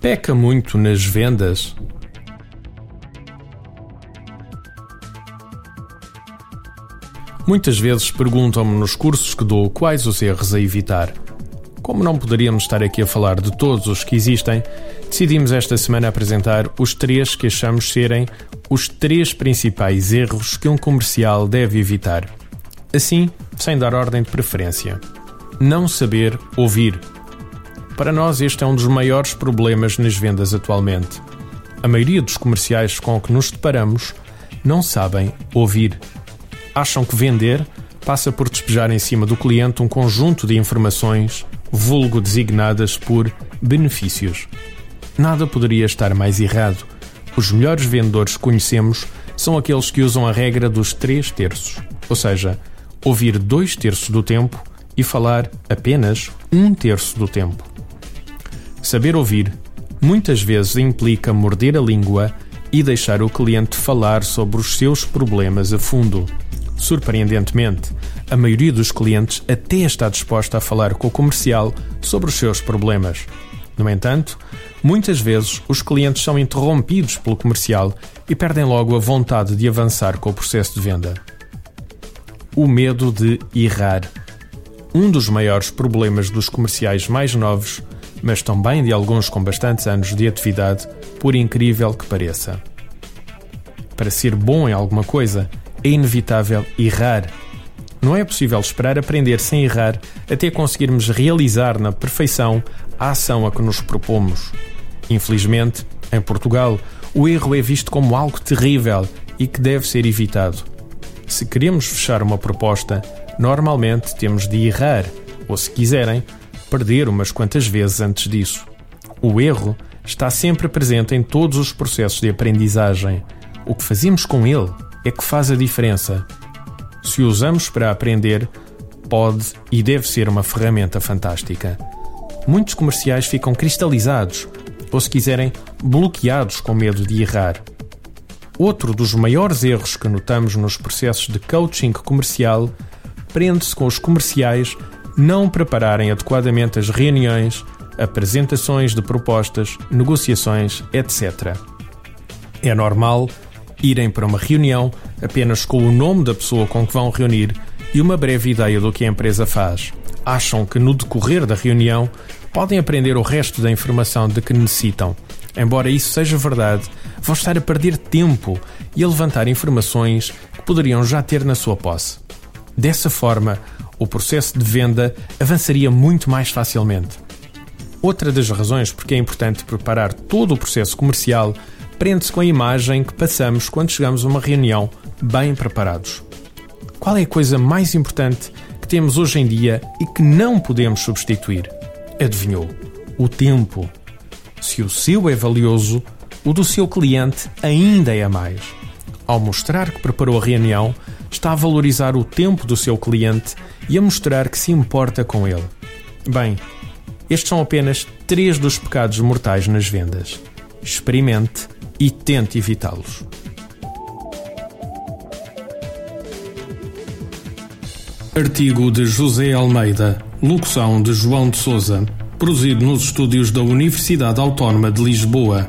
Peca muito nas vendas? Muitas vezes perguntam-me nos cursos que dou quais os erros a evitar. Como não poderíamos estar aqui a falar de todos os que existem, decidimos esta semana apresentar os três que achamos serem os três principais erros que um comercial deve evitar. Assim, sem dar ordem de preferência. Não saber ouvir. Para nós, este é um dos maiores problemas nas vendas atualmente. A maioria dos comerciais com que nos deparamos não sabem ouvir. Acham que vender passa por despejar em cima do cliente um conjunto de informações vulgo designadas por benefícios. Nada poderia estar mais errado. Os melhores vendedores que conhecemos são aqueles que usam a regra dos três terços, ou seja, ouvir dois terços do tempo e falar apenas um terço do tempo. Saber ouvir muitas vezes implica morder a língua e deixar o cliente falar sobre os seus problemas a fundo. Surpreendentemente, a maioria dos clientes até está disposta a falar com o comercial sobre os seus problemas. No entanto, muitas vezes os clientes são interrompidos pelo comercial e perdem logo a vontade de avançar com o processo de venda. O medo de errar. Um dos maiores problemas dos comerciais mais novos, mas também de alguns com bastantes anos de atividade, por incrível que pareça. Para ser bom em alguma coisa, é inevitável errar não é possível esperar aprender sem errar até conseguirmos realizar na perfeição a ação a que nos propomos. Infelizmente, em Portugal, o erro é visto como algo terrível e que deve ser evitado. Se queremos fechar uma proposta, normalmente temos de errar, ou se quiserem, perder umas quantas vezes antes disso. O erro está sempre presente em todos os processos de aprendizagem. O que fazemos com ele é que faz a diferença se o usamos para aprender, pode e deve ser uma ferramenta fantástica. Muitos comerciais ficam cristalizados, ou se quiserem, bloqueados com medo de errar. Outro dos maiores erros que notamos nos processos de coaching comercial prende-se com os comerciais não prepararem adequadamente as reuniões, apresentações de propostas, negociações, etc. É normal irem para uma reunião apenas com o nome da pessoa com que vão reunir e uma breve ideia do que a empresa faz. Acham que no decorrer da reunião podem aprender o resto da informação de que necessitam. Embora isso seja verdade, vão estar a perder tempo e a levantar informações que poderiam já ter na sua posse. Dessa forma, o processo de venda avançaria muito mais facilmente. Outra das razões porque é importante preparar todo o processo comercial prende-se com a imagem que passamos quando chegamos a uma reunião bem preparados. Qual é a coisa mais importante que temos hoje em dia e que não podemos substituir? Adivinhou? O tempo. Se o seu é valioso, o do seu cliente ainda é mais. Ao mostrar que preparou a reunião, está a valorizar o tempo do seu cliente e a mostrar que se importa com ele. Bem, estes são apenas três dos pecados mortais nas vendas. Experimente e tente evitá-los. Artigo de José Almeida, locução de João de Souza, produzido nos estúdios da Universidade Autónoma de Lisboa.